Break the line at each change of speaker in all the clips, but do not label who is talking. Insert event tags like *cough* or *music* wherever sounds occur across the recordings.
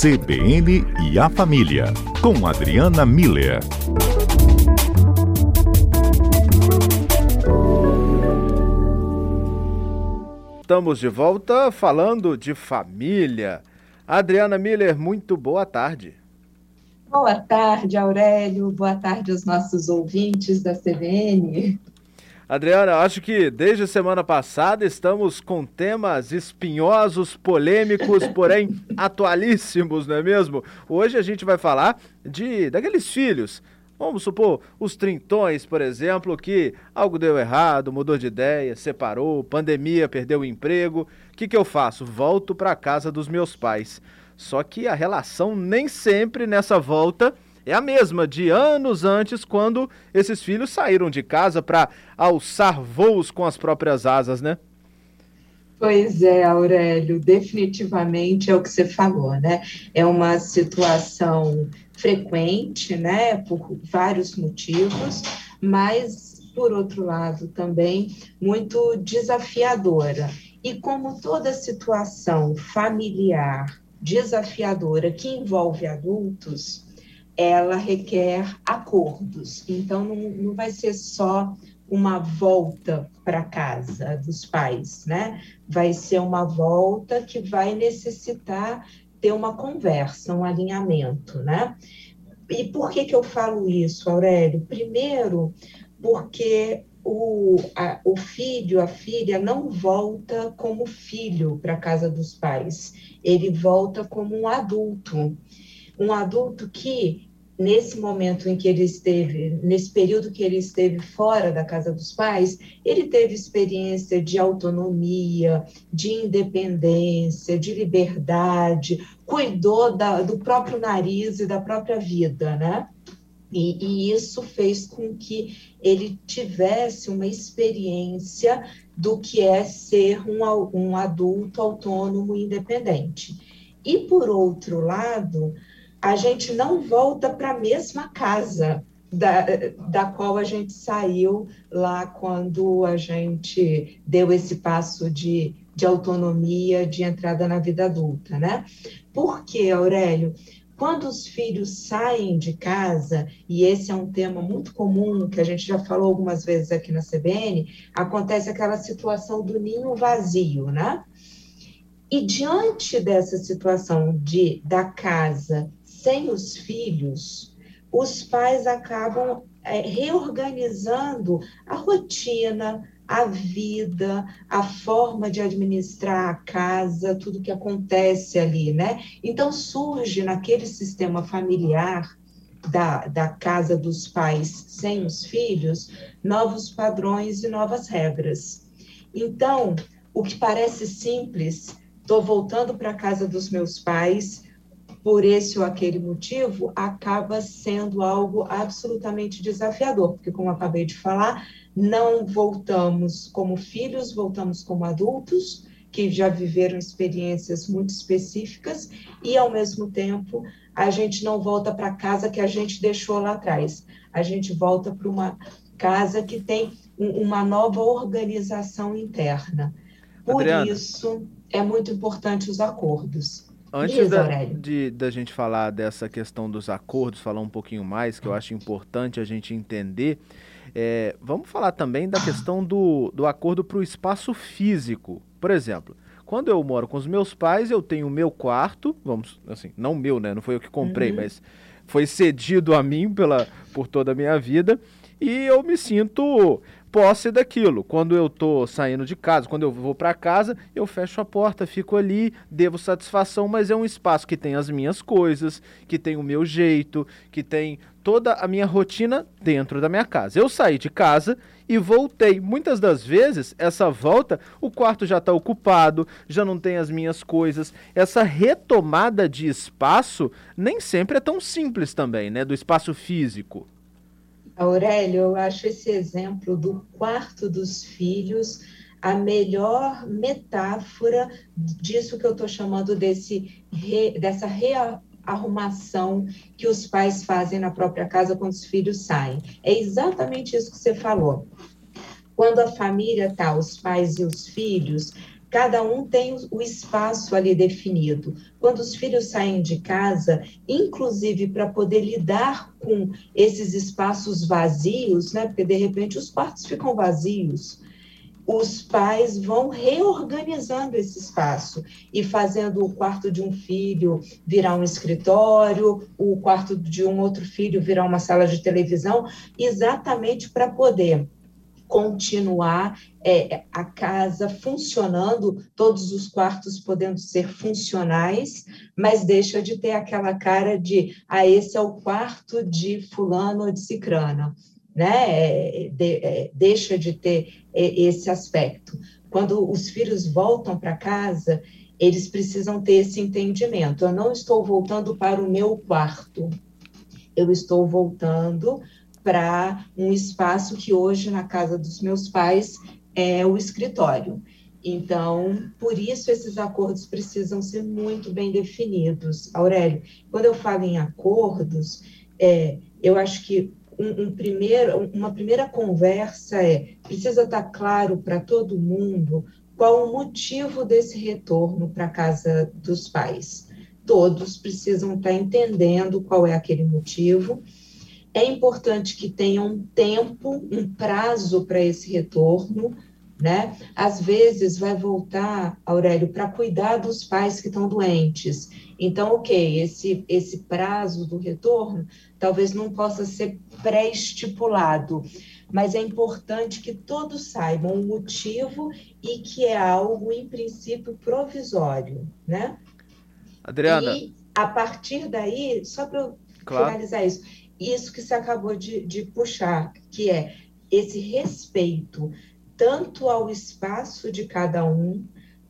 CBN e a Família, com Adriana Miller.
Estamos de volta falando de família. Adriana Miller, muito boa tarde.
Boa tarde, Aurélio. Boa tarde aos nossos ouvintes da CBN.
Adriana, acho que desde a semana passada estamos com temas espinhosos, polêmicos, *laughs* porém atualíssimos, não é mesmo? Hoje a gente vai falar de daqueles filhos. Vamos supor, os trintões, por exemplo, que algo deu errado, mudou de ideia, separou, pandemia, perdeu o emprego. O que, que eu faço? Volto para a casa dos meus pais. Só que a relação nem sempre nessa volta é a mesma de anos antes, quando esses filhos saíram de casa para alçar voos com as próprias asas, né?
Pois é, Aurélio, definitivamente é o que você falou, né? É uma situação frequente, né, por vários motivos, mas, por outro lado, também muito desafiadora. E como toda situação familiar desafiadora que envolve adultos, ela requer acordos. Então, não, não vai ser só uma volta para casa dos pais, né? Vai ser uma volta que vai necessitar ter uma conversa, um alinhamento, né? E por que, que eu falo isso, Aurélio? Primeiro, porque o, a, o filho, a filha, não volta como filho para a casa dos pais, ele volta como um adulto. Um adulto que nesse momento em que ele esteve, nesse período que ele esteve fora da casa dos pais, ele teve experiência de autonomia, de independência, de liberdade, cuidou da, do próprio nariz e da própria vida, né? E, e, isso fez com que ele tivesse uma experiência do que é ser um, um adulto autônomo e independente. E, por outro lado, a gente não volta para a mesma casa da, da qual a gente saiu lá quando a gente deu esse passo de, de autonomia, de entrada na vida adulta, né? Por quê, Aurélio? Quando os filhos saem de casa, e esse é um tema muito comum, que a gente já falou algumas vezes aqui na CBN, acontece aquela situação do ninho vazio, né? E diante dessa situação de da casa sem os filhos, os pais acabam é, reorganizando a rotina, a vida, a forma de administrar a casa, tudo que acontece ali, né? Então surge naquele sistema familiar da, da casa dos pais sem os filhos novos padrões e novas regras. Então, o que parece simples, estou voltando para a casa dos meus pais, por esse ou aquele motivo, acaba sendo algo absolutamente desafiador, porque, como acabei de falar, não voltamos como filhos, voltamos como adultos que já viveram experiências muito específicas e, ao mesmo tempo, a gente não volta para a casa que a gente deixou lá atrás. A gente volta para uma casa que tem uma nova organização interna. Por Adriana. isso, é muito importante os acordos.
Antes da, de, da gente falar dessa questão dos acordos, falar um pouquinho mais, que eu acho importante a gente entender, é, vamos falar também da questão do, do acordo para o espaço físico. Por exemplo, quando eu moro com os meus pais, eu tenho o meu quarto, vamos, assim, não meu, né? Não foi eu que comprei, uhum. mas foi cedido a mim pela, por toda a minha vida, e eu me sinto posse daquilo. Quando eu tô saindo de casa, quando eu vou para casa, eu fecho a porta, fico ali, devo satisfação, mas é um espaço que tem as minhas coisas, que tem o meu jeito, que tem toda a minha rotina dentro da minha casa. Eu saí de casa e voltei. Muitas das vezes, essa volta, o quarto já está ocupado, já não tem as minhas coisas. Essa retomada de espaço nem sempre é tão simples também, né, do espaço físico.
Aurélio, eu acho esse exemplo do quarto dos filhos a melhor metáfora disso que eu estou chamando desse re, dessa rearrumação que os pais fazem na própria casa quando os filhos saem. É exatamente isso que você falou. Quando a família tá, os pais e os filhos, cada um tem o espaço ali definido. Quando os filhos saem de casa, inclusive para poder lidar com esses espaços vazios, né? Porque de repente os quartos ficam vazios os pais vão reorganizando esse espaço e fazendo o quarto de um filho virar um escritório, o quarto de um outro filho virar uma sala de televisão, exatamente para poder continuar é, a casa funcionando, todos os quartos podendo ser funcionais, mas deixa de ter aquela cara de ah, esse é o quarto de fulano ou de cicrana né, é, de, é, deixa de ter é, esse aspecto. Quando os filhos voltam para casa, eles precisam ter esse entendimento. Eu não estou voltando para o meu quarto, eu estou voltando para um espaço que hoje, na casa dos meus pais, é o escritório. Então, por isso esses acordos precisam ser muito bem definidos. Aurélio, quando eu falo em acordos, é, eu acho que um, um primeiro, uma primeira conversa é: precisa estar claro para todo mundo qual o motivo desse retorno para a casa dos pais. Todos precisam estar entendendo qual é aquele motivo. É importante que tenham um tempo, um prazo para esse retorno, né? Às vezes vai voltar, Aurélio, para cuidar dos pais que estão doentes. Então, ok, esse, esse prazo do retorno talvez não possa ser pré-estipulado, mas é importante que todos saibam o motivo e que é algo, em princípio, provisório, né?
Adriana.
E a partir daí, só para claro. finalizar isso, isso que você acabou de, de puxar, que é esse respeito tanto ao espaço de cada um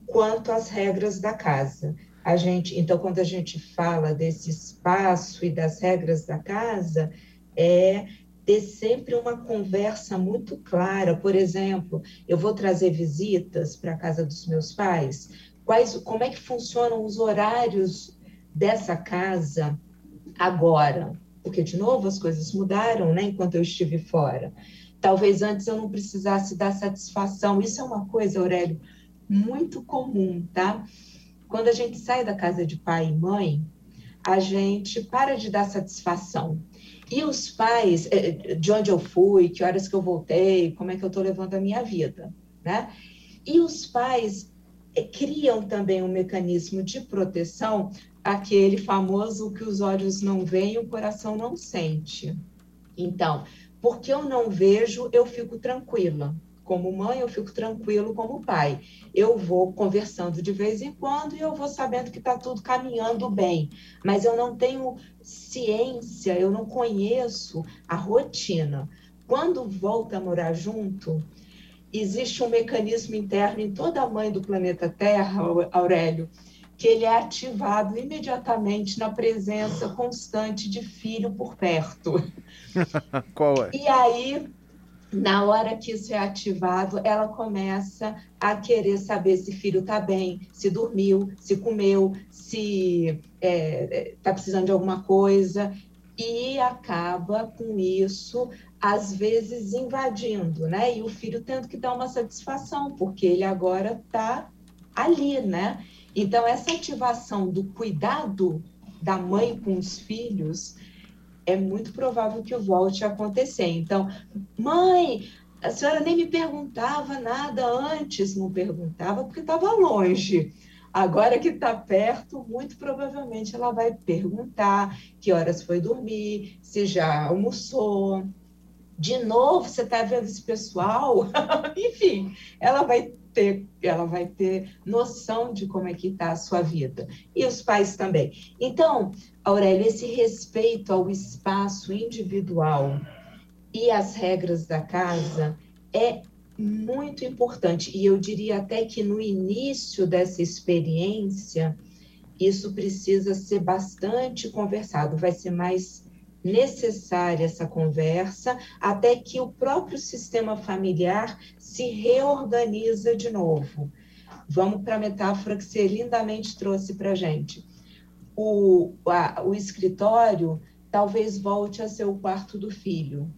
quanto às regras da casa. A gente, então, quando a gente fala desse espaço e das regras da casa, é ter sempre uma conversa muito clara. Por exemplo, eu vou trazer visitas para a casa dos meus pais. Quais, como é que funcionam os horários dessa casa agora? Porque de novo as coisas mudaram, né? Enquanto eu estive fora. Talvez antes eu não precisasse dar satisfação. Isso é uma coisa, Aurélio, muito comum, tá? Quando a gente sai da casa de pai e mãe, a gente para de dar satisfação. E os pais, eh, de onde eu fui, que horas que eu voltei, como é que eu estou levando a minha vida, né? E os pais eh, criam também um mecanismo de proteção, aquele famoso que os olhos não veem, o coração não sente. Então, porque eu não vejo, eu fico tranquila. Como mãe, eu fico tranquilo como pai. Eu vou conversando de vez em quando e eu vou sabendo que está tudo caminhando bem. Mas eu não tenho ciência, eu não conheço a rotina. Quando volta a morar junto, existe um mecanismo interno em toda a mãe do planeta Terra, Aurélio, que ele é ativado imediatamente na presença constante de filho por perto. *laughs*
Qual é?
E aí, na hora que isso é ativado, ela começa a querer saber se filho está bem, se dormiu, se comeu, se está é, tá precisando de alguma coisa, e acaba com isso, às vezes, invadindo, né? E o filho tendo que dar uma satisfação, porque ele agora está ali, né? Então, essa ativação do cuidado da mãe com os filhos é muito provável que volte a acontecer. Então, mãe, a senhora nem me perguntava nada antes, não perguntava porque estava longe. Agora que está perto, muito provavelmente ela vai perguntar que horas foi dormir, se já almoçou. De novo, você está vendo esse pessoal? *laughs* Enfim, ela vai ter, ela vai ter noção de como é que está a sua vida. E os pais também. Então, Aurélio, esse respeito ao espaço individual e às regras da casa é muito importante. E eu diria até que no início dessa experiência, isso precisa ser bastante conversado, vai ser mais necessária essa conversa até que o próprio sistema familiar se reorganiza de novo. Vamos para a metáfora que você lindamente trouxe para a gente. O, a, o escritório talvez volte a ser o quarto do filho.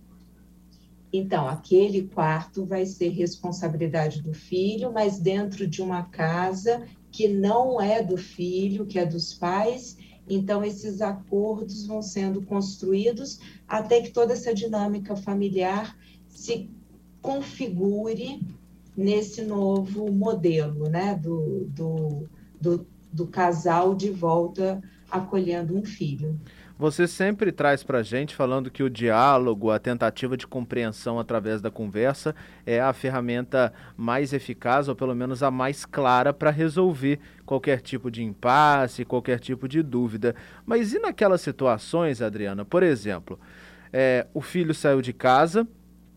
Então, aquele quarto vai ser responsabilidade do filho, mas dentro de uma casa que não é do filho, que é dos pais. Então, esses acordos vão sendo construídos até que toda essa dinâmica familiar se configure nesse novo modelo, né, do, do, do, do casal de volta acolhendo um filho.
Você sempre traz para a gente falando que o diálogo, a tentativa de compreensão através da conversa é a ferramenta mais eficaz, ou pelo menos a mais clara, para resolver qualquer tipo de impasse, qualquer tipo de dúvida. Mas e naquelas situações, Adriana? Por exemplo, é, o filho saiu de casa,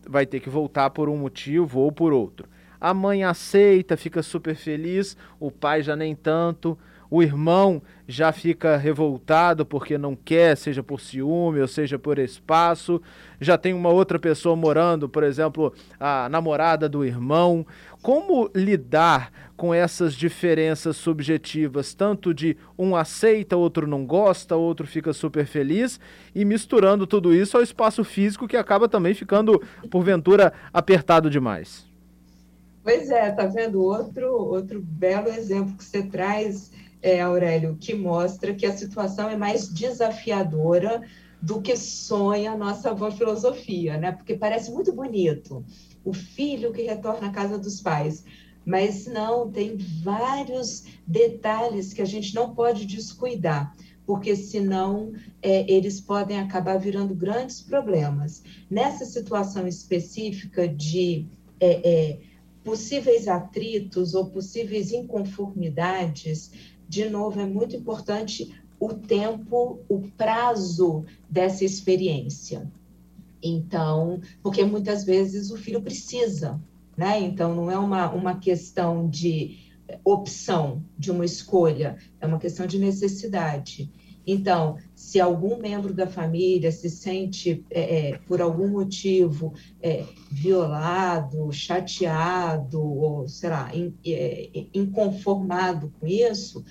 vai ter que voltar por um motivo ou por outro. A mãe aceita, fica super feliz, o pai já nem tanto o irmão já fica revoltado porque não quer, seja por ciúme ou seja por espaço, já tem uma outra pessoa morando, por exemplo, a namorada do irmão. Como lidar com essas diferenças subjetivas, tanto de um aceita, outro não gosta, outro fica super feliz, e misturando tudo isso ao espaço físico que acaba também ficando, porventura, apertado demais?
Pois é, tá vendo outro outro belo exemplo que você traz é, Aurélio, que mostra que a situação é mais desafiadora do que sonha a nossa avó filosofia, né? Porque parece muito bonito o filho que retorna à casa dos pais, mas não, tem vários detalhes que a gente não pode descuidar, porque senão é, eles podem acabar virando grandes problemas. Nessa situação específica de é, é, possíveis atritos ou possíveis inconformidades, de novo, é muito importante o tempo, o prazo dessa experiência. Então, porque muitas vezes o filho precisa, né? Então, não é uma, uma questão de opção, de uma escolha, é uma questão de necessidade. Então, se algum membro da família se sente, é, é, por algum motivo, é, violado, chateado, ou, sei lá, in, é, inconformado com isso,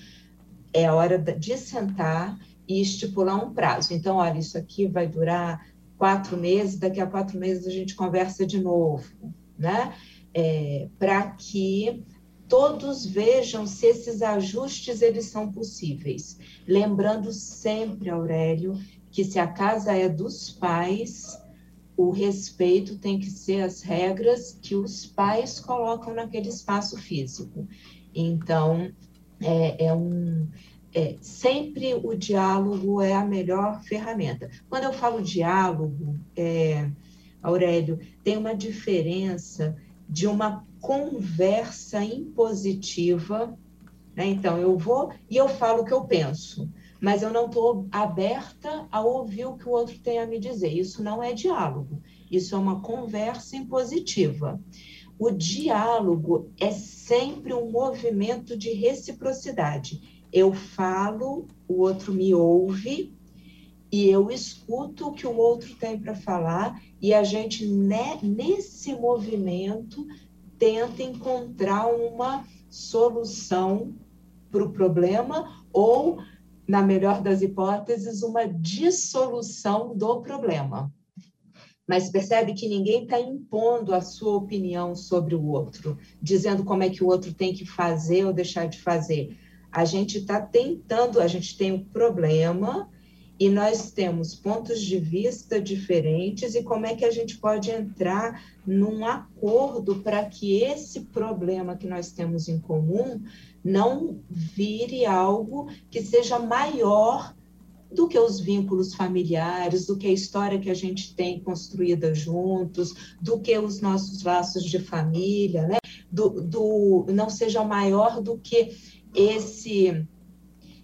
é hora de sentar e estipular um prazo. Então, olha, isso aqui vai durar quatro meses, daqui a quatro meses a gente conversa de novo, né? É, Para que todos vejam se esses ajustes eles são possíveis. Lembrando sempre, Aurélio, que se a casa é dos pais, o respeito tem que ser as regras que os pais colocam naquele espaço físico. Então, é, é um. É, sempre o diálogo é a melhor ferramenta. Quando eu falo diálogo, é, Aurélio, tem uma diferença de uma conversa impositiva. Né? Então, eu vou e eu falo o que eu penso, mas eu não estou aberta a ouvir o que o outro tem a me dizer. Isso não é diálogo, isso é uma conversa impositiva. O diálogo é sempre um movimento de reciprocidade. Eu falo, o outro me ouve, e eu escuto o que o outro tem para falar, e a gente, né, nesse movimento, tenta encontrar uma solução para o problema ou, na melhor das hipóteses, uma dissolução do problema. Mas percebe que ninguém está impondo a sua opinião sobre o outro, dizendo como é que o outro tem que fazer ou deixar de fazer. A gente está tentando, a gente tem um problema, e nós temos pontos de vista diferentes e como é que a gente pode entrar num acordo para que esse problema que nós temos em comum não vire algo que seja maior do que os vínculos familiares, do que a história que a gente tem construída juntos, do que os nossos laços de família, né? Do, do não seja maior do que esse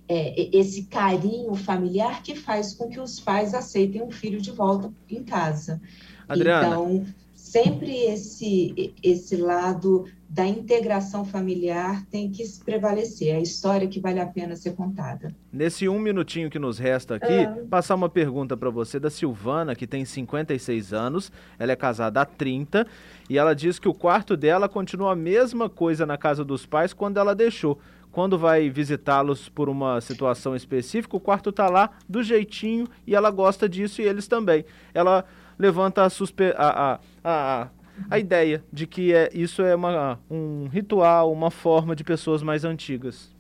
é, esse carinho familiar que faz com que os pais aceitem o filho de volta em casa. Adriana. Então, sempre esse, esse lado da integração familiar tem que prevalecer, é a história que vale a pena ser contada.
Nesse um minutinho que nos resta aqui, ah. passar uma pergunta para você da Silvana, que tem 56 anos, ela é casada há 30, e ela diz que o quarto dela continua a mesma coisa na casa dos pais quando ela deixou quando vai visitá-los por uma situação específica, o quarto está lá do jeitinho e ela gosta disso e eles também. Ela levanta a, suspe a, a, a, a ideia de que é, isso é uma, um ritual, uma forma de pessoas mais antigas.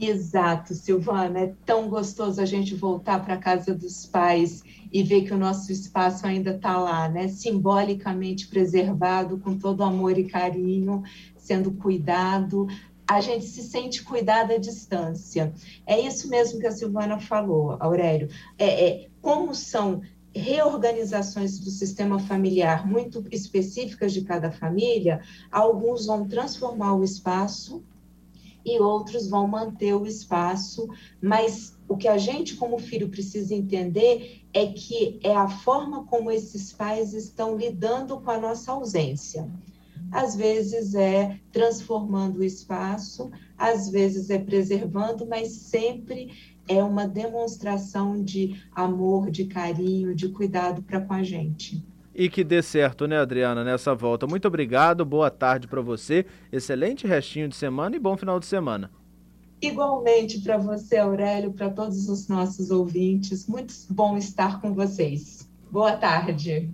Exato, Silvana. É tão gostoso a gente voltar para a casa dos pais e ver que o nosso espaço ainda está lá, né? Simbolicamente preservado, com todo amor e carinho, sendo cuidado. A gente se sente cuidado à distância. É isso mesmo que a Silvana falou, Aurélio. É, é como são reorganizações do sistema familiar muito específicas de cada família, alguns vão transformar o espaço e outros vão manter o espaço, mas o que a gente, como filho, precisa entender é que é a forma como esses pais estão lidando com a nossa ausência. Às vezes é transformando o espaço, às vezes é preservando, mas sempre é uma demonstração de amor, de carinho, de cuidado para com a gente
e que dê certo, né, Adriana, nessa volta. Muito obrigado, boa tarde para você, excelente restinho de semana e bom final de semana.
Igualmente para você, Aurélio, para todos os nossos ouvintes. Muito bom estar com vocês. Boa tarde.